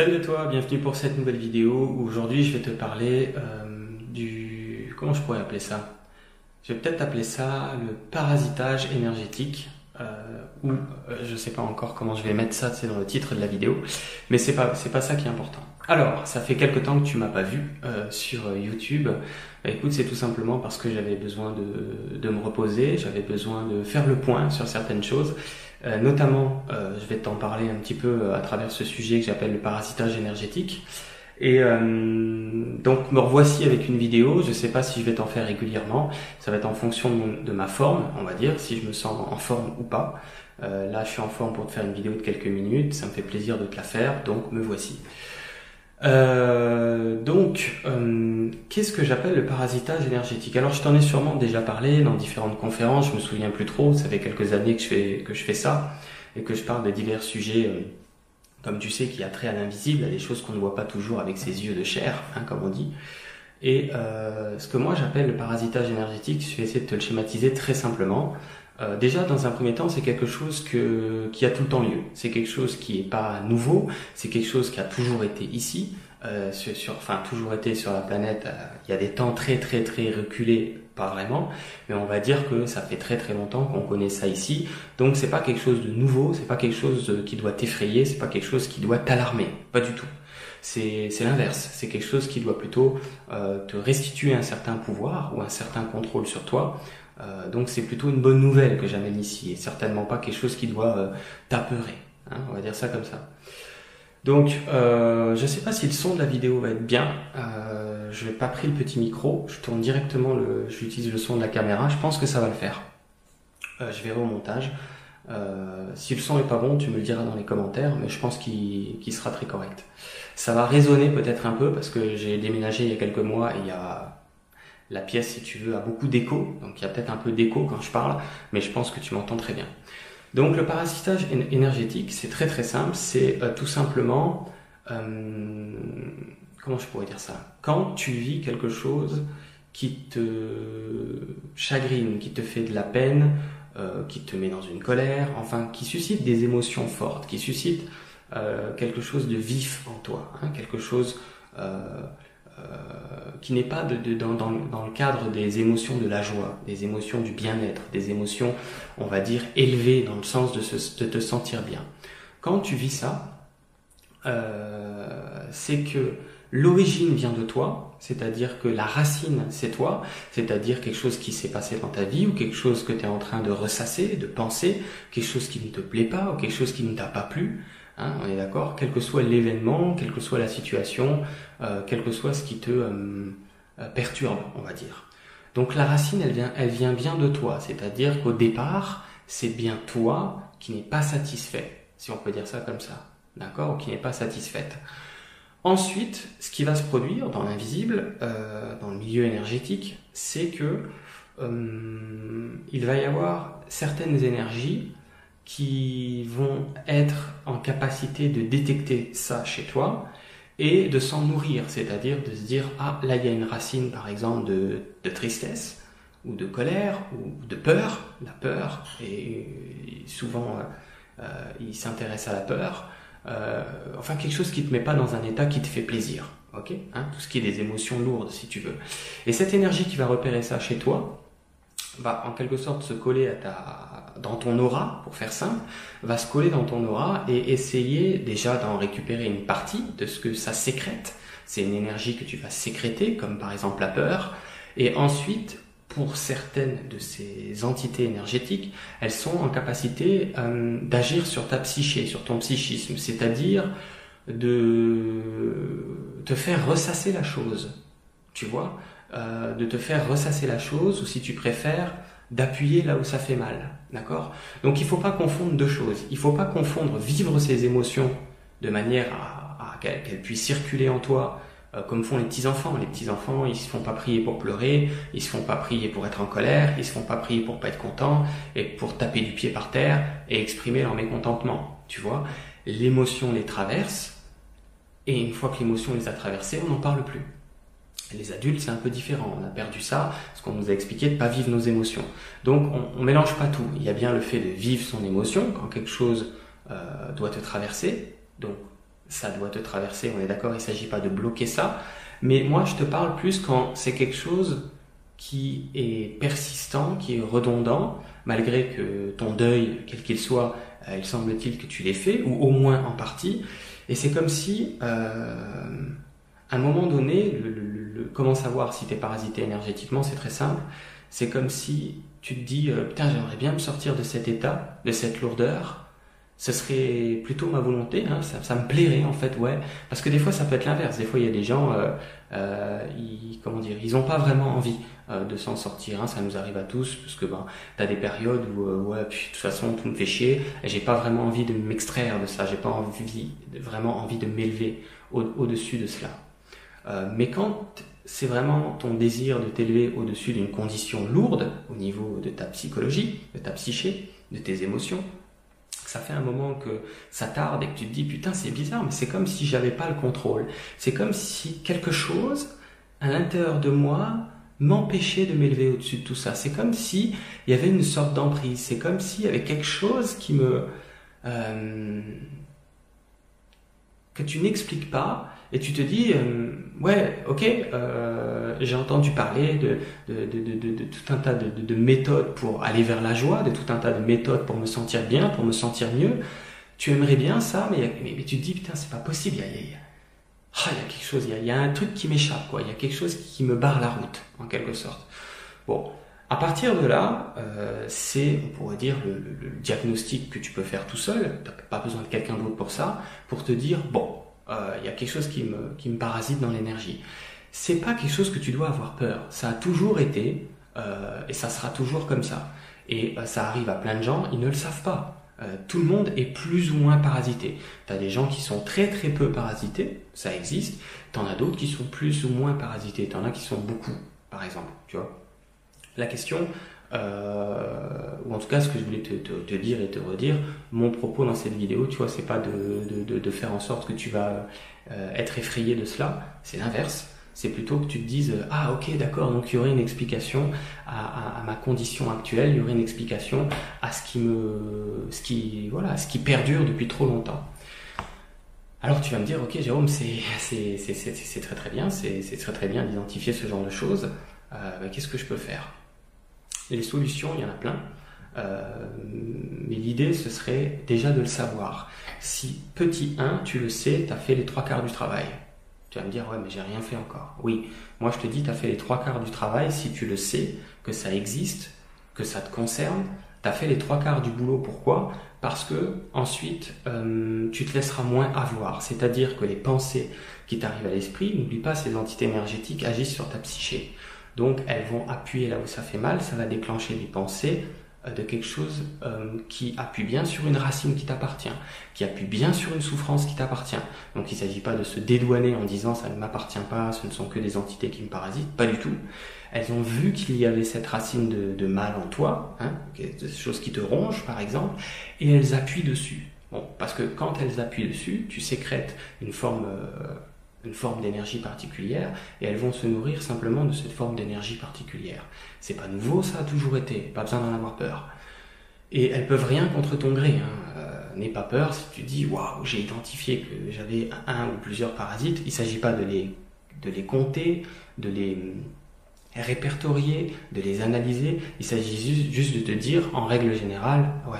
Salut à toi, bienvenue pour cette nouvelle vidéo où aujourd'hui je vais te parler euh, du... comment je pourrais appeler ça? Je vais peut-être appeler ça le parasitage énergétique euh, ou euh, je sais pas encore comment je vais mettre ça, c'est dans le titre de la vidéo, mais c'est pas pas ça qui est important. Alors, ça fait quelque temps que tu m'as pas vu euh, sur YouTube. Bah, écoute, c'est tout simplement parce que j'avais besoin de, de me reposer, j'avais besoin de faire le point sur certaines choses. Euh, notamment, euh, je vais t'en parler un petit peu à travers ce sujet que j'appelle le parasitage énergétique. Et donc me revoici avec une vidéo. Je ne sais pas si je vais t'en faire régulièrement. Ça va être en fonction de, de, ma forme, on va dire, si je me sens en forme ou pas. là, je suis en forme pour te faire une vidéo de quelques minutes. Ça me fait plaisir de te la faire, donc me voici. Euh, donc, euh, qu'est-ce que j'appelle le parasitage énergétique? Alors, je t'en ai sûrement déjà parlé dans différentes conférences. Je me souviens plus trop. Ça fait quelques années que je fais que je fais ça et que je parle de divers sujets, euh, comme tu sais, qui a trait à l'invisible, à des choses qu'on ne voit pas toujours avec ses yeux de chair, hein, comme on dit. Et ce que moi j'appelle le parasitage énergétique, je vais essayer de te le schématiser très simplement. Euh, déjà, dans un premier temps, c'est quelque chose qui a tout le temps lieu. C'est quelque chose qui est pas nouveau. C'est quelque chose qui a toujours été ici, euh, sur, enfin toujours été sur la planète. Euh, il y a des temps très très très reculés, pas vraiment, mais on va dire que ça fait très très longtemps qu'on connaît ça ici. Donc c'est pas quelque chose de nouveau. C'est pas quelque chose qui doit t'effrayer. C'est pas quelque chose qui doit t'alarmer. Pas du tout. C'est l'inverse. C'est quelque chose qui doit plutôt euh, te restituer un certain pouvoir ou un certain contrôle sur toi euh, donc c'est plutôt une bonne nouvelle que j'amène ici et certainement pas quelque chose qui doit euh, t'apeurer. Hein, on va dire ça comme ça. Donc euh, je sais pas si le son de la vidéo va être bien. Euh, je n'ai pas pris le petit micro. Je tourne directement le. J'utilise le son de la caméra. Je pense que ça va le faire. Euh, je verrai au montage. si le son est pas bon, tu me le diras dans les commentaires, mais je pense qu'il sera très correct. Ça va résonner peut-être un peu parce que j'ai déménagé il y a quelques mois et il y a la pièce, si tu veux, a beaucoup d'écho, donc il y a peut-être un peu d'écho quand je parle, mais je pense que tu m'entends très bien. Donc le parasitage énergétique, c'est très très simple, c'est euh, tout simplement, euh, comment je pourrais dire ça? Quand tu vis quelque chose qui te chagrine, qui te fait de la peine, euh, qui te met dans une colère, enfin qui suscite des émotions fortes, qui suscite quelque chose de vif en toi, hein, quelque chose euh, qui n'est pas dans, le cadre des émotions de la joie, des émotions du bien-être, des émotions, on va dire, élevées dans le sens de, de te sentir bien. Quand tu vis ça, euh, c'est que l'origine vient de toi, c'est-à-dire que la racine, c'est toi, c'est-à-dire quelque chose qui s'est passé dans ta vie ou quelque chose que tu es en train de ressasser, de penser, quelque chose qui ne te plaît pas ou quelque chose qui ne t'a pas plu. Hein, on est d'accord Quel que soit l'événement, quelle que soit la situation, euh, quel que soit ce qui te euh, euh, perturbe, on va dire. Donc la racine, elle vient, elle vient bien de toi. C'est-à-dire qu'au départ, c'est bien toi qui n'es pas satisfait, si on peut dire ça comme ça. D'accord? Ou qui n'est pas satisfaite. Ensuite, ce qui va se produire dans l'invisible, dans le milieu énergétique, c'est que il va y avoir certaines énergies qui vont être en capacité de détecter ça chez toi et de s'en nourrir, c'est-à-dire de se dire ah là il y a une racine par exemple de, de tristesse ou de colère ou de peur, la peur et souvent euh, euh il s'intéresse à la peur, euh, enfin quelque chose qui te met pas dans un état qui te fait plaisir, ok hein, Tout ce qui est des émotions lourdes si tu veux. Et cette énergie qui va repérer ça chez toi, va en quelque sorte se coller à ta, dans ton aura, pour faire simple, va se coller dans ton aura et essayer déjà d'en récupérer une partie de ce que ça sécrète. C'est une énergie que tu vas sécréter, comme par exemple la peur. Et ensuite, pour certaines de ces entités énergétiques, elles sont en capacité euh, d'agir sur ta psyché, sur ton psychisme, c'est-à-dire de te faire ressasser la chose. Tu vois? Euh, de te faire ressasser la chose, ou si tu préfères, d'appuyer là où ça fait mal. D'accord? Donc il ne faut pas confondre deux choses. Il ne faut pas confondre vivre ces émotions de manière à, qu'elles puissent circuler en toi, euh, comme font les petits-enfants. Les petits-enfants, ils se font pas prier pour pleurer, ils se font pas prier pour être en colère, ils se font pas prier pour pas être contents, et pour taper du pied par terre et exprimer leur mécontentement. Tu vois? L'émotion les traverse, et une fois que l'émotion les a traversées, on n'en parle plus. Les adultes, c'est un peu différent. On a perdu ça, ce qu'on nous a expliqué de pas vivre nos émotions. Donc, on, on mélange pas tout. Il y a bien le fait de vivre son émotion quand quelque chose euh, doit te traverser. Donc, ça doit te traverser, on est d'accord, il s'agit pas de bloquer ça. Mais moi, je te parle plus quand c'est quelque chose qui est persistant, qui est redondant, malgré que ton deuil, quel qu'il soit, euh, il semble-t-il que tu l'aies fait, ou au moins en partie. Et c'est comme si, euh, à un moment donné, le, comment savoir si tu es parasité énergétiquement, c'est très simple. C'est comme si tu te dis, euh, putain, j'aimerais bien me sortir de cet état, de cette lourdeur, ce serait plutôt ma volonté, hein, ça, ça, me plairait en fait, ouais. Parce que des fois ça peut être l'inverse. Des fois il y a des gens, euh, euh, ils, comment dire, ils ont pas vraiment envie euh, de s'en sortir. Hein, ça nous arrive à tous, parce que ben t'as des périodes où euh, ouais, de toute façon tout me fait chier. J'ai pas vraiment envie de m'extraire de ça. J'ai pas envie, vraiment envie de m'élever au-dessus de cela. Euh, mais quand c'est vraiment ton désir de t'élever au-dessus d'une condition lourde au niveau de ta psychologie, de ta psyché, de tes émotions, ça fait un moment que ça tarde et que tu te dis putain c'est bizarre mais c'est comme si j'avais pas le contrôle. C'est comme si quelque chose à l'intérieur de moi m'empêchait de m'élever au-dessus de tout ça. C'est comme si il y avait une sorte d'emprise. C'est comme s'il y avait quelque chose qui me euh, que tu n'expliques pas et tu te dis euh, ouais ok euh, j'ai entendu parler de tout un tas de, méthodes pour aller vers la joie de tout un tas de méthodes pour me sentir bien pour me sentir mieux. Tu aimerais bien ça mais, mais, tu te dis putain c'est pas possible il y a, y ah, y a quelque chose il y a, un truc qui m'échappe quoi. Il y a quelque chose qui me barre la route en quelque sorte. Bon à partir de là, euh, c'est, on pourrait dire, le, le, diagnostic que tu peux faire tout seul. Tu n'as pas besoin de quelqu'un d'autre pour ça, pour te dire, bon, il y a quelque chose qui me, qui me parasite dans l'énergie. C'est pas quelque chose que tu dois avoir peur. Ça a toujours été euh, et ça sera toujours comme ça. Et euh, ça arrive à plein de gens, ils ne le savent pas. tout le monde est plus ou moins parasité. Tu as des gens qui sont très très peu parasités, ça existe. Tu en as d'autres qui sont plus ou moins parasités. Tu en as qui sont beaucoup, par exemple. Tu vois La question, euh, ou en tout cas ce que je voulais te, te, te, dire et te redire, mon propos dans cette vidéo, tu vois, c'est pas de, de, de, faire en sorte que tu vas euh, être effrayé de cela, c'est l'inverse. C'est plutôt que tu te dises ah ok d'accord donc il y aurait une explication à, à, à, ma condition actuelle, il y aurait une explication à ce qui me ce qui voilà ce qui perdure depuis trop longtemps. Alors tu vas me dire ok Jérôme c'est c'est c'est très très bien c'est très très bien d'identifier ce genre de choses. Euh, Qu'est-ce que je peux faire? Les solutions, il y en a plein. Euh, mais l'idée, ce serait déjà de le savoir. Si petit 1, tu le sais, tu as fait les trois quarts du travail. Tu vas me dire, ouais, mais j'ai rien fait encore. Oui, moi je te dis, tu as fait les trois quarts du travail si tu le sais, que ça existe, que ça te concerne. Tu as fait les trois quarts du boulot. Pourquoi? Parce que ensuite, euh, tu te laisseras moins avoir. C'est-à-dire que les pensées qui t'arrivent à l'esprit, n'oublie pas, ces entités énergétiques agissent sur ta psyché. Donc elles vont appuyer là où ça fait mal, ça va déclencher des pensées euh, de quelque chose euh, qui appuie bien sur une racine qui t'appartient, qui appuie bien sur une souffrance qui t'appartient. Donc il ne s'agit pas de se dédouaner en disant ça ne m'appartient pas, ce ne sont que des entités qui me parasitent, pas du tout. Elles ont vu qu'il y avait cette racine de, mal en toi, hein, des choses qui te rongent par exemple, et elles appuient dessus. Bon, parce que quand elles appuient dessus, tu sécrètes une forme euh, une forme d'énergie particulière et elles vont se nourrir simplement de cette forme d'énergie particulière. C'est pas nouveau, ça a toujours été, pas besoin d'en avoir peur. Et elles peuvent rien contre ton gré. Hein. Euh, N'aie pas peur si tu dis waouh, j'ai identifié que j'avais un, ou plusieurs parasites. Il s'agit pas de les, de les compter, de les répertorier, de les analyser. Il s'agit juste de te dire en règle générale, ouais,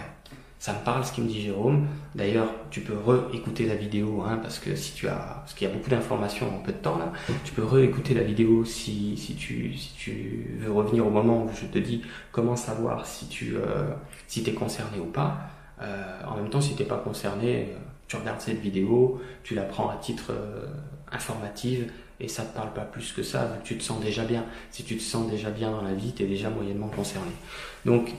ça me parle ce qu'il me dit Jérôme. D'ailleurs, tu peux réécouter la vidéo, hein, parce que si tu as, parce qu'il y a beaucoup d'informations en peu de temps là, tu peux réécouter la vidéo si, si tu, si tu veux revenir au moment où je te dis comment savoir si tu, euh, si es concerné ou pas. Euh, en même temps, si t'es pas concerné, euh, tu regardes cette vidéo, tu la prends à titre euh, informatif et ça te parle pas plus que ça, vu que tu te sens déjà bien. Si tu te sens déjà bien dans la vie, tu es déjà moyennement concerné. Donc,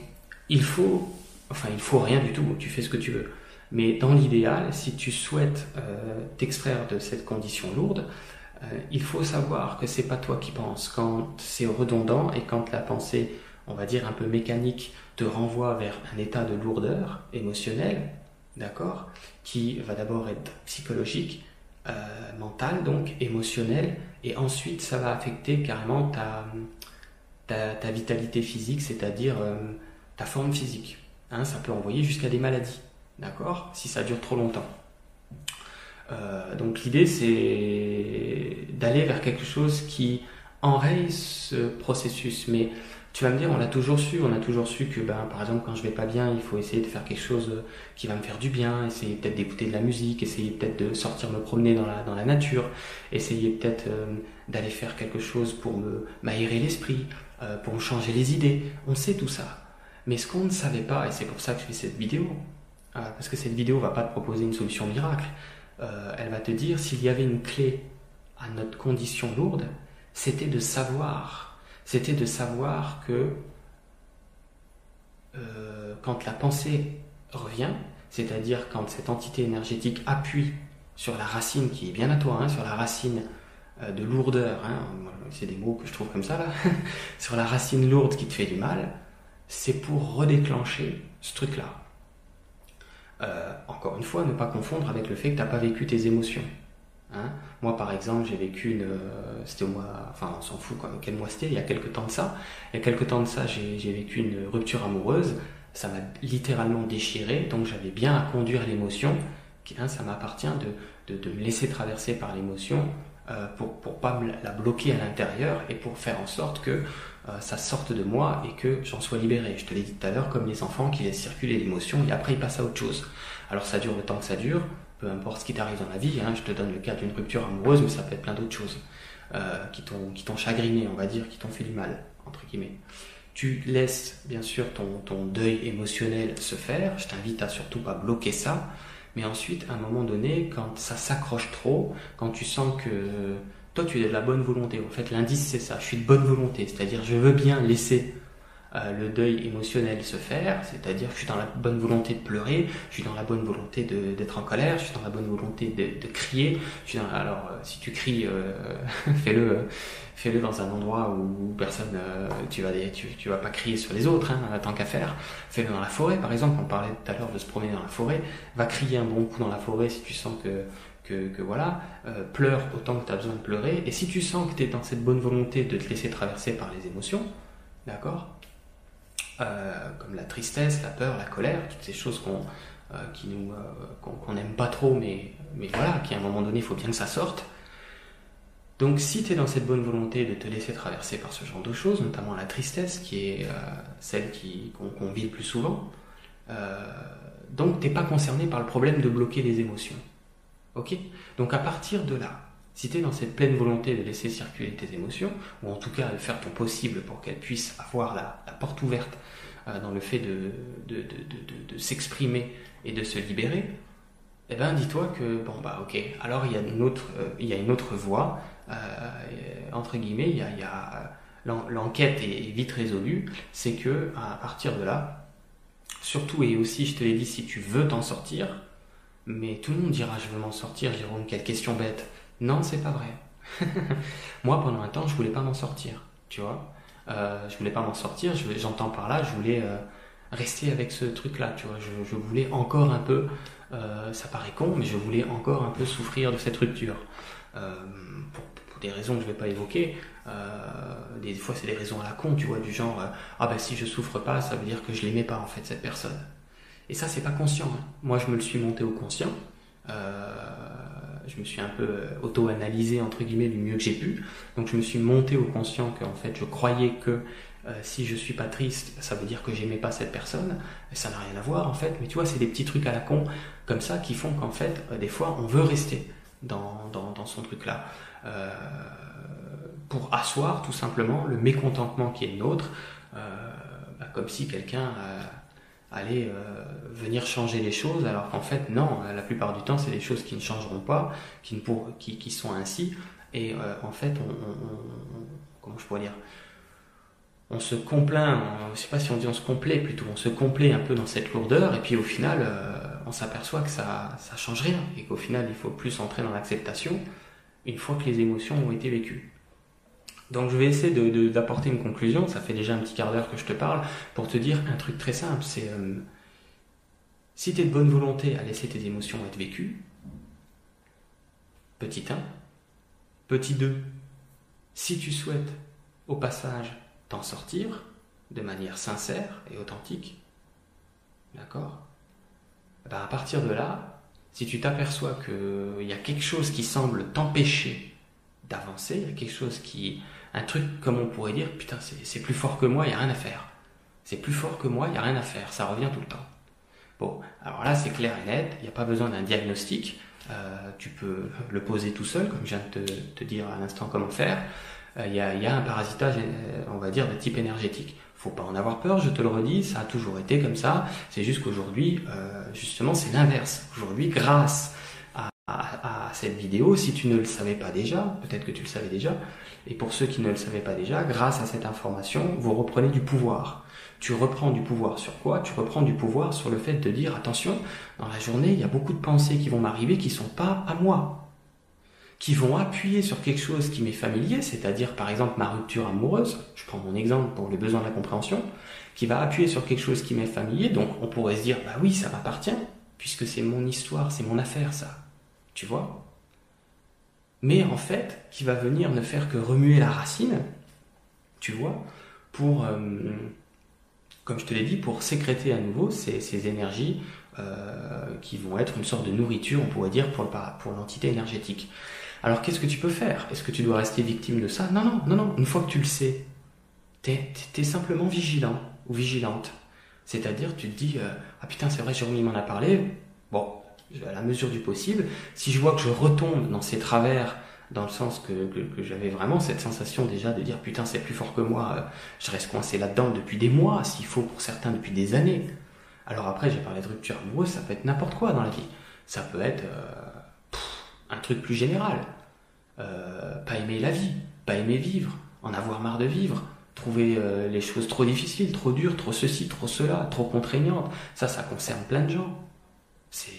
il faut Enfin, il faut rien du tout, tu fais ce que tu veux. Mais dans l'idéal, si tu souhaites euh, t'extraire de cette condition lourde, euh, il faut savoir que c'est pas toi qui penses. Quand c'est redondant et quand la pensée, on va dire un peu mécanique, te renvoie vers un état de lourdeur émotionnelle, d'accord, qui va d'abord être psychologique, euh, mental donc émotionnel, et ensuite ça va affecter carrément ta vitalité physique, c'est-à-dire euh, ta forme physique. Hein, ça peut envoyer jusqu'à des maladies, d'accord Si ça dure trop longtemps. Euh, donc l'idée c'est d'aller vers quelque chose qui enraye ce processus. Mais tu vas me dire, on l'a toujours su, on a toujours su que, ben, par exemple, quand je vais pas bien, il faut essayer de faire quelque chose qui va me faire du bien, essayer peut-être d'écouter de la musique, essayer peut-être de sortir me promener dans la, nature, essayer peut-être euh, d'aller faire quelque chose pour m'aérer l'esprit, euh, pour me changer les idées. On sait tout ça. Mais ce qu'on ne savait pas, et c'est pour ça que je fais cette vidéo, parce que cette vidéo va pas te proposer une solution miracle, euh, elle va te dire s'il y avait une clé à notre condition lourde, c'était de savoir, c'était de savoir que euh, quand la pensée revient, c'est-à-dire quand cette entité énergétique appuie sur la racine qui est bien à toi, hein, sur la racine euh, de lourdeur, hein, c'est des mots que je trouve comme ça là, sur la racine lourde qui te fait du mal, c'est pour redéclencher ce truc-là. Euh, encore une fois, ne pas confondre avec le fait que tu n'as pas vécu tes émotions. Hein. Moi, par exemple, j'ai vécu une. Euh, c'était au mois. Enfin, on s'en fout, quoi, quel mois c'était, il y a quelques temps de ça. Il y a quelques temps de ça, j'ai vécu une rupture amoureuse. Ça m'a littéralement déchiré, donc j'avais bien à conduire l'émotion. Hein, ça m'appartient de, de, de, me laisser traverser par l'émotion euh, pour pour pas la bloquer à l'intérieur et pour faire en sorte que euh, ça sorte de moi et que j'en sois libéré. Je te l'ai dit tout à l'heure, comme les enfants qui laissent circuler l'émotion et après ils passent à autre chose. Alors ça dure le temps que ça dure, peu importe ce qui t'arrive dans la vie. Hein, je te donne le cas d'une rupture amoureuse, mais ça peut être plein d'autres choses euh, qui t'ont chagriné, on va dire, qui t'ont fait du mal entre guillemets. Tu laisses bien sûr ton, ton deuil émotionnel se faire. Je t'invite à surtout pas bloquer ça. Mais ensuite, à un moment donné, quand ça s'accroche trop, quand tu sens que toi, tu es de la bonne volonté. En fait, l'indice, c'est ça. Je suis de bonne volonté. C'est-à-dire, je veux bien laisser euh, le deuil émotionnel se faire. C'est-à-dire, je suis dans la bonne volonté de pleurer. Je suis dans la bonne volonté d'être en colère. Je suis dans la bonne volonté de, crier. Je suis dans, alors, euh, si tu cries, euh, fais-le, fais-le dans un endroit où personne, tu vas, tu, tu, vas pas crier sur les autres, hein, tant qu'à faire. Fais-le dans la forêt, par exemple. On parlait tout à l'heure de se promener dans la forêt. Va crier un bon coup dans la forêt si tu sens que que, voilà, euh, pleure autant que tu as besoin de pleurer. Et si tu sens que tu es dans cette bonne volonté de te laisser traverser par les émotions, d'accord euh, Comme la tristesse, la peur, la colère, toutes ces choses qu'on euh, qui nous qu'on n'aime pas trop, mais, mais voilà, qui à un moment donné, il faut bien que ça sorte. Donc si tu es dans cette bonne volonté de te laisser traverser par ce genre de choses, notamment la tristesse, qui est celle qu'on vit le plus souvent, donc t'es pas concerné par le problème de bloquer les émotions. Ok? Donc à partir de là, si tu es dans cette pleine volonté de laisser circuler tes émotions, ou en tout cas de faire ton possible pour qu'elles puissent avoir la, porte ouverte euh, dans le fait de, s'exprimer et de se libérer, eh ben dis-toi que, bon bah ok, alors il y a une autre, euh, voie, euh, entre guillemets, il y a, il y a l'enquête est vite résolue, c'est que à partir de là, surtout et aussi je te l'ai dit, si tu veux t'en sortir, mais tout le monde dira je veux m'en sortir, Jérôme, quelle question bête. Non, c'est pas vrai. Moi, pendant un temps, je voulais pas m'en sortir, tu vois. Euh, je voulais pas m'en sortir, j'entends par là, je voulais euh, rester avec ce truc-là, tu vois. Je, voulais encore un peu, euh, ça paraît con, mais je voulais encore un peu souffrir de cette rupture. Pour, des raisons que je vais pas évoquer, des fois c'est des raisons à la con, tu vois, du genre, ah ben si je souffre pas, ça veut dire que je l'aimais pas en fait, cette personne. Et ça, c'est pas conscient. Hein. Moi, je me le suis monté au conscient. Euh, je me suis un peu euh, auto-analysé, entre guillemets, du mieux que j'ai pu. Donc, je me suis monté au conscient qu'en fait, je croyais que euh, si je suis pas triste, ça veut dire que j'aimais pas cette personne. Et ça n'a rien à voir, en fait. Mais tu vois, c'est des petits trucs à la con, comme ça, qui font qu'en fait, des fois, on veut rester dans, dans, dans son truc-là. pour asseoir, tout simplement, le mécontentement qui est le nôtre. Bah, comme si quelqu'un aller euh, venir changer les choses, alors qu'en fait, non, la plupart du temps, c'est des choses qui ne changeront pas, qui, ne pour, qui, qui sont ainsi. Et euh, en fait, on, on, comment je pourrais dire? On se complaint, on, je sais pas si on dit on se complaît plutôt, on se complaît un peu dans cette lourdeur, et puis au final, euh, on s'aperçoit que ça, ça change rien, et qu'au final, il faut plus entrer dans l'acceptation une fois que les émotions ont été vécues. Donc je vais essayer d'apporter une conclusion, ça fait déjà un petit quart d'heure que je te parle, pour te dire un truc très simple, c'est euh, si tu es de bonne volonté à laisser tes émotions être vécues, petit 1, petit 2, si tu souhaites au passage t'en sortir de manière sincère et authentique, d'accord? Ben À partir de là, si tu t'aperçois qu'il y a quelque chose qui semble t'empêcher d'avancer, il y a quelque chose qui... Un truc comme on pourrait dire, putain, c'est plus fort que moi, il a rien à faire. C'est plus fort que moi, il n'y a rien à faire, ça revient tout le temps. Bon, alors là, c'est clair et net, il n'y a pas besoin d'un diagnostic. Euh, tu peux le poser tout seul, comme je viens de te, dire à l'instant comment faire. Euh, il y, a, y, a, un parasitage, euh, on va dire, de type énergétique. Faut pas en avoir peur, je te le redis, ça a toujours été comme ça. C'est juste qu'aujourd'hui, justement, c'est l'inverse. Aujourd'hui, grâce à, cette vidéo, si tu ne le savais pas déjà, peut-être que tu le savais déjà, et pour ceux qui ne le savaient pas déjà, grâce à cette information, vous reprenez du pouvoir. Tu reprends du pouvoir sur quoi? Tu reprends du pouvoir sur le fait de dire attention, dans la journée, il y a beaucoup de pensées qui vont m'arriver qui sont pas à moi, qui vont appuyer sur quelque chose qui m'est familier, c'est-à-dire par exemple ma rupture amoureuse, je prends mon exemple pour les besoins de la compréhension, qui va appuyer sur quelque chose qui m'est familier, donc on pourrait se dire bah oui, ça m'appartient, puisque c'est mon histoire, c'est mon affaire ça. Tu vois? Mais en fait, qui va venir ne faire que remuer la racine, tu vois, pour euh, comme je te l'ai dit, pour sécréter à nouveau ces, énergies euh, qui vont être une sorte de nourriture, on pourrait dire, pour, pour l'entité énergétique. Alors qu'est-ce que tu peux faire? Est-ce que tu dois rester victime de ça? Non, non, non, non. Une fois que tu le sais, tu es, simplement vigilant ou vigilante. C'est-à-dire, tu te dis, euh, ah putain, c'est vrai, Jérôme m'en a parlé. Bon, à la mesure du possible, si je vois que je retombe dans ces travers dans le sens que, j'avais vraiment cette sensation déjà de dire putain c'est plus fort que moi, euh, je reste coincé là-dedans depuis des mois, s'il faut pour certains depuis des années. Alors après j'ai parlé de rupture amoureuse, ça peut être n'importe quoi dans la vie. Ça peut être euh, un truc plus général. Euh, pas aimer la vie, pas aimer vivre, en avoir marre de vivre, trouver les choses trop difficiles, trop dures, trop ceci, trop cela, trop contraignantes. Ça, ça concerne plein de gens. C'est...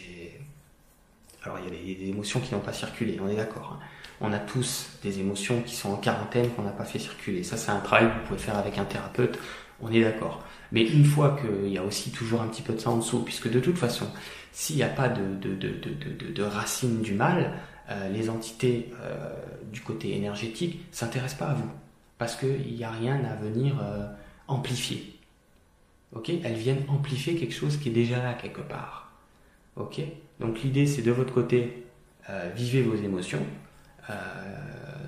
Alors il y a des, émotions qui n'ont pas circulé, on est d'accord. Hein on a tous des émotions qui sont en quarantaine qu'on n'a pas fait circuler. Ça, c'est un travail que vous pouvez faire avec un thérapeute, on est d'accord. Mais une fois qu'il y a aussi toujours un petit peu de ça en dessous, puisque de toute façon, s'il n'y a pas de, racine du mal, euh, les entités euh, du côté énergétique ne s'intéressent pas à vous. Parce qu'il n'y a rien à venir euh, amplifier. Ok? Elles viennent amplifier quelque chose qui est déjà là quelque part. Ok? Donc l'idée, c'est de votre côté, vivez vos émotions, euh,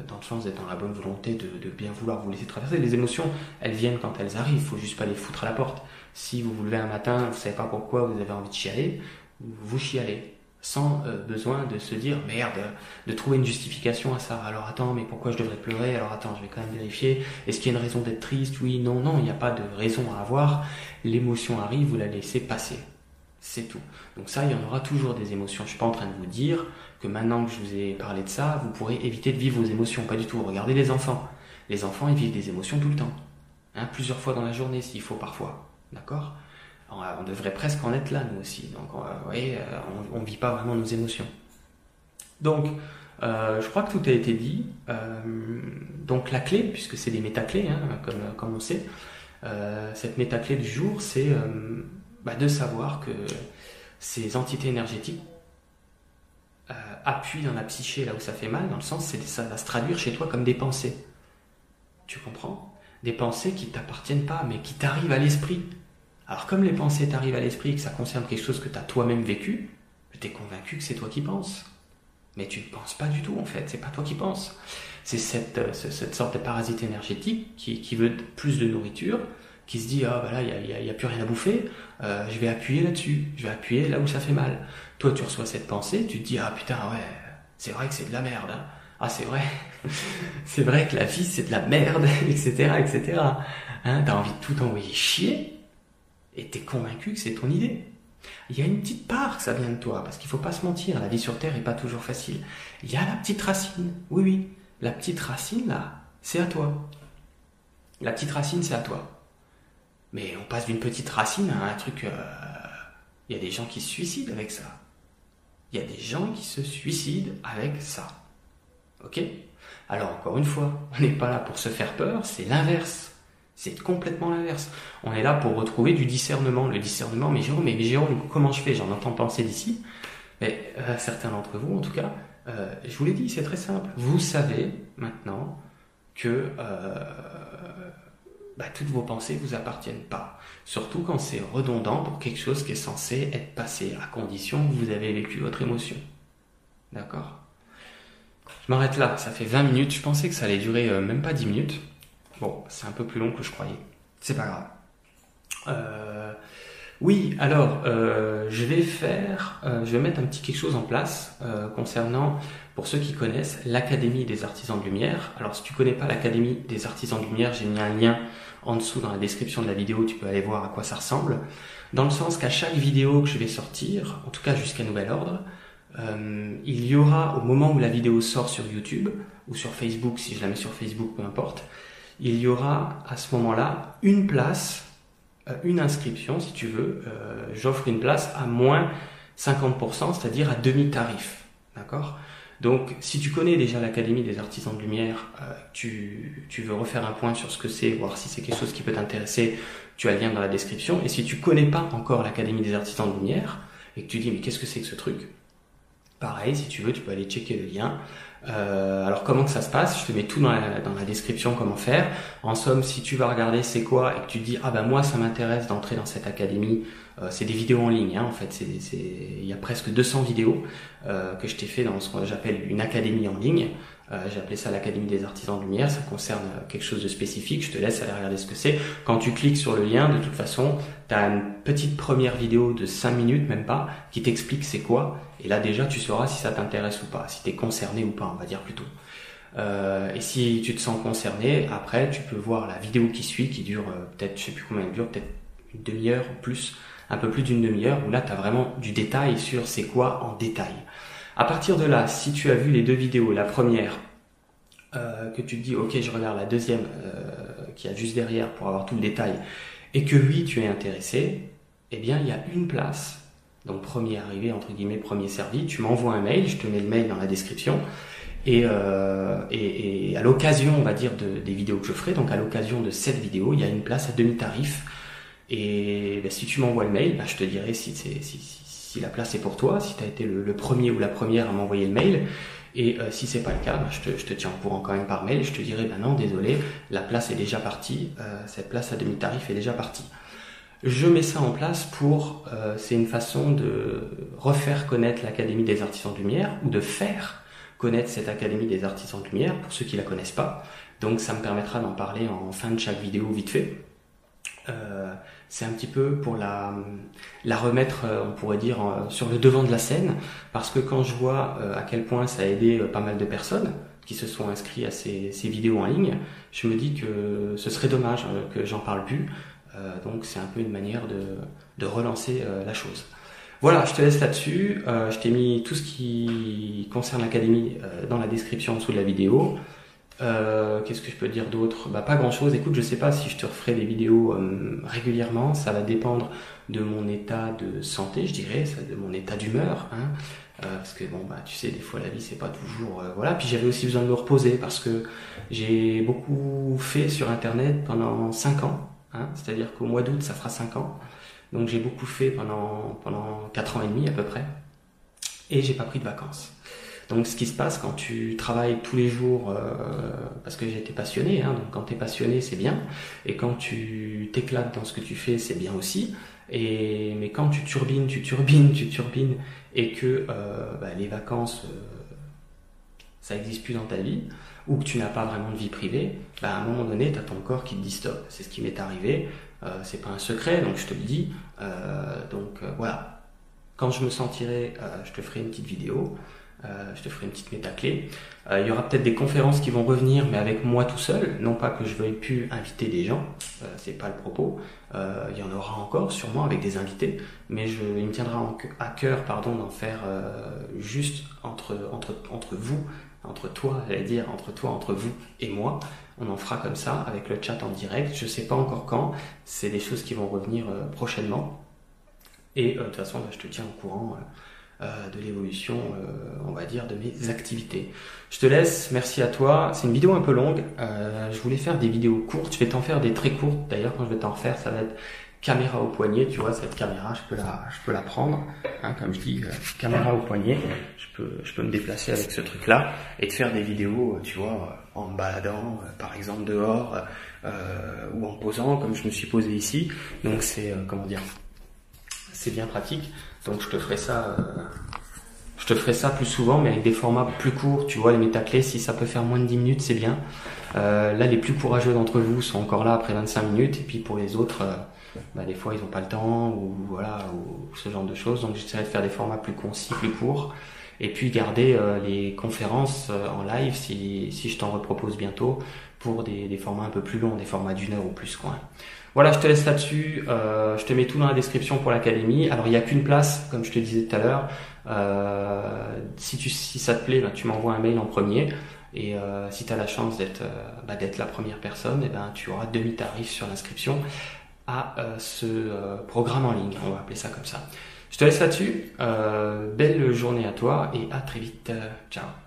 dans le sens d'être dans la bonne volonté de, bien vouloir vous laisser traverser. Les émotions, elles viennent quand elles arrivent, il faut juste pas les foutre à la porte. Si vous vous levez un matin, vous savez pas pourquoi vous avez envie de chialer, vous chialez sans euh, besoin de se dire merde, de trouver une justification à ça. Alors attends, mais pourquoi je devrais pleurer? Alors attends, je vais quand même vérifier. Est-ce qu'il y a une raison d'être triste? Oui, non, non, il n'y a pas de raison à avoir. L'émotion arrive, vous la laissez passer. C'est tout. Donc ça, il y en aura toujours des émotions. Je suis pas en train de vous dire que maintenant que je vous ai parlé de ça, vous pourrez éviter de vivre vos émotions. Pas du tout. Regardez les enfants. Les enfants, ils vivent des émotions tout le temps. Hein, plusieurs fois dans la journée, s'il faut parfois. D'accord? On, devrait presque en être là, nous aussi. Donc, vous voyez, euh, on ne vit pas vraiment nos émotions. Donc, euh, je crois que tout a été dit. Euh, donc, la clé, puisque c'est des métaclés, hein, comme, comme on sait, cette métaclé du jour, c'est bah, de savoir que ces entités énergétiques euh, appuient dans la psyché là où ça fait mal, dans le sens c'est ça va se traduire chez toi comme des pensées. Tu comprends? Des pensées qui t'appartiennent pas, mais qui t'arrivent à l'esprit. Alors comme les pensées t'arrivent à l'esprit et que ça concerne quelque chose que tu as toi-même vécu, tu es convaincu que c'est toi qui penses. Mais tu ne penses pas du tout en fait, c'est pas toi qui penses. C'est cette, euh, cette sorte de parasite énergétique qui, qui veut plus de nourriture, qui se dit ah bah là il n'y a, plus rien à bouffer, euh, je vais appuyer là-dessus, je vais appuyer là où ça fait mal. Toi tu reçois cette pensée, tu te dis ah putain ouais c'est vrai que c'est de la merde, hein. ah c'est vrai, c'est vrai que la vie c'est de la merde, etc etc. Hein, T'as envie de tout envoyer chier et t'es convaincu que c'est ton idée. Il y a une petite part que ça vient de toi, parce qu'il faut pas se mentir, la vie sur Terre est pas toujours facile. Il y a la petite racine, oui oui, la petite racine là, c'est à toi. La petite racine c'est à toi. Mais on passe d'une petite racine à un truc. Euh, il y a des gens qui se suicident avec ça. Il y a des gens qui se suicident avec ça. Ok? Alors encore une fois, on n'est pas là pour se faire peur, c'est l'inverse. C'est complètement l'inverse. On est là pour retrouver du discernement. Le discernement, mais Jérôme, mais Jérôme, comment je fais? J'en entends penser d'ici. Mais euh, certains d'entre vous, en tout cas, euh, je vous l'ai dit, c'est très simple. Vous savez maintenant que bah, toutes vos pensées vous appartiennent pas. Surtout quand c'est redondant pour quelque chose qui est censé être passé, à condition que vous avez vécu votre émotion. D'accord? Je m'arrête là, ça fait 20 minutes, je pensais que ça allait durer euh, même pas 10 minutes. Bon, c'est un peu plus long que je croyais. C'est pas grave. Euh, oui, alors euh, je vais faire, je vais mettre un petit quelque chose en place concernant, pour ceux qui connaissent, l'Académie des Artisans de Lumière. Alors si tu connais pas l'Académie des Artisans de Lumière, j'ai mis un lien en dessous dans la description de la vidéo, tu peux aller voir à quoi ça ressemble. Dans le sens qu'à chaque vidéo que je vais sortir, en tout cas jusqu'à nouvel ordre, euh, il y aura, au moment où la vidéo sort sur YouTube, ou sur Facebook, si je la mets sur Facebook, peu importe, il y aura à ce moment-là une place, euh, une inscription, si tu veux. Euh, j'offre une place à moins 50%, c'est-à-dire à demi-tarif. D'accord? Donc, si tu connais déjà l'Académie des artisans de lumière, tu, tu, veux refaire un point sur ce que c'est, voir si c'est quelque chose qui peut t'intéresser, tu as le lien dans la description. Et si tu connais pas encore l'Académie des artisans de lumière, et que tu dis, mais qu'est-ce que c'est que ce truc? Pareil, si tu veux, tu peux aller checker le lien. Euh, alors comment que ça se passe? Je te mets tout dans la, description comment faire. En somme, si tu vas regarder c'est quoi et que tu dis ah ben moi ça m'intéresse d'entrer dans cette académie, euh, c'est des vidéos en ligne hein, en fait. C'est, il y a presque 200 vidéos euh, que je t'ai fait dans ce que j'appelle une académie en ligne. Euh, j'ai appelé ça l'Académie des artisans de lumière, ça concerne euh, quelque chose de spécifique, je te laisse aller regarder ce que c'est. Quand tu cliques sur le lien, de toute façon, tu as une petite première vidéo de 5 minutes, même pas, qui t'explique c'est quoi, et là déjà tu sauras si ça t'intéresse ou pas, si tu es concerné ou pas, on va dire plutôt. Euh, et si tu te sens concerné, après tu peux voir la vidéo qui suit, qui dure euh, peut-être, je sais plus combien elle dure, peut-être une demi-heure ou plus, un peu plus d'une demi-heure, où là tu as vraiment du détail sur c'est quoi en détail. À partir de là, si tu as vu les deux vidéos, la première, euh, que tu te dis, ok, je regarde la deuxième euh, qui a juste derrière pour avoir tout le détail, et que oui, tu es intéressé, eh bien, il y a une place. Donc, premier arrivé, entre guillemets, premier servi. Tu m'envoies un mail, je te mets le mail dans la description. Et, euh, à l'occasion, on va dire, de, des vidéos que je ferai, donc à l'occasion de cette vidéo, il y a une place à demi-tarif. Et ben, si tu m'envoies le mail, ben, je te dirai si, si, si, si la place est pour toi, si tu as été le, premier ou la première à m'envoyer le mail. Et euh, si c'est pas le cas, bah, je, te, tiens au courant quand même par mail. Je te dirai, ben non, désolé, la place est déjà partie. Euh, cette place à demi-tarif est déjà partie. Je mets ça en place pour, euh, c'est une façon de refaire connaître l'Académie des artisans de lumière ou de faire connaître cette Académie des artisans de lumière pour ceux qui la connaissent pas. Donc ça me permettra d'en parler en fin de chaque vidéo vite fait. Euh, c'est un petit peu pour la, remettre, euh, on pourrait dire, sur le devant de la scène, parce que quand je vois euh, à quel point ça a aidé pas mal de personnes qui se sont inscrits à ces, vidéos en ligne, je me dis que ce serait dommage que j'en parle plus. donc c'est un peu une manière de, de relancer la chose. Voilà, je te laisse là-dessus. je t'ai mis tout ce qui concerne l'académie dans la description en dessous de la vidéo. Euh, qu'est-ce que je peux dire d'autre? Bah pas grand-chose. Écoute, je sais pas si je te referai des vidéos euh, régulièrement. Ça va dépendre de mon état de santé, je dirais, de mon état d'humeur. Hein. Euh, parce que bon, bah tu sais, des fois la vie c'est pas toujours voilà. Puis j'avais aussi besoin de me reposer parce que j'ai beaucoup fait sur Internet pendant 5 ans. Hein. C'est-à-dire qu'au mois d'août ça fera 5 ans. Donc j'ai beaucoup fait pendant pendant 4 ans et demi à peu près. Et j'ai pas pris de vacances. Donc ce qui se passe quand tu travailles tous les jours, euh, parce que j'ai été passionné, hein, donc quand tu es passionné c'est bien, et quand tu t'éclates dans ce que tu fais c'est bien aussi, et, mais quand tu turbines, tu turbines, tu turbines, et que euh, bah, les vacances, euh, ça n'existe plus dans ta vie, ou que tu n'as pas vraiment de vie privée, bah, à un moment donné tu as ton corps qui te dit stop, c'est ce qui m'est arrivé, c'est pas un secret, donc je te le dis, donc voilà. Quand je me sentirai, je te ferai une petite vidéo. Euh, je te ferai une petite métaclé. Euh, il y aura peut-être des conférences qui vont revenir, mais avec moi tout seul. Non pas que je veuille plus inviter des gens, euh, c'est pas le propos. il y en aura encore, sûrement avec des invités, mais je, il me tiendra à cœur, d'en faire juste entre entre entre vous, entre toi, j'allais dire entre toi, entre vous et moi. On en fera comme ça avec le chat en direct. Je sais pas encore quand. C'est des choses qui vont revenir prochainement. Et de toute façon, bah, je te tiens au courant. Euh, de l'évolution, euh, on va dire, de mes activités. Je te laisse, merci à toi. C'est une vidéo un peu longue. Euh, je voulais faire des vidéos courtes. Je vais t'en faire des très courtes. D'ailleurs, quand je vais t'en refaire, ça va être caméra au poignet, tu vois, cette caméra, je peux la, je peux la prendre, hein, comme je dis, euh, caméra au poignet, je peux, je peux me déplacer avec ce truc-là et te faire des vidéos, tu vois, en me baladant, par exemple dehors, ou en posant, comme je me suis posé ici. Donc c'est, comment dire, c'est bien pratique. Donc je te ferai ça je te ferai ça plus souvent, mais avec des formats plus courts. Tu vois, les métaclés, si ça peut faire moins de 10 minutes, c'est bien. Euh, là, les plus courageux d'entre vous sont encore là après 25 minutes. Et puis pour les autres, euh, bah, des fois, ils n'ont pas le temps ou voilà, ou ce genre de choses. Donc j'essaierai de faire des formats plus concis, plus courts. Et puis garder euh, les conférences en live si, si je t'en repropose bientôt pour des, des, formats un peu plus longs, des formats d'une heure ou plus. Quoi. Voilà, je te laisse là-dessus. je te mets tout dans la description pour l'académie. Alors il n'y a qu'une place, comme je te disais tout à l'heure. Euh, si, ça te plaît, ben, tu m'envoies un mail en premier. Et euh, si tu as la chance d'être euh, bah, d'être la première personne, eh ben, tu auras demi-tarif sur l'inscription à ce programme en ligne. On va appeler ça comme ça. Je te laisse là-dessus. belle journée à toi et à très vite. ciao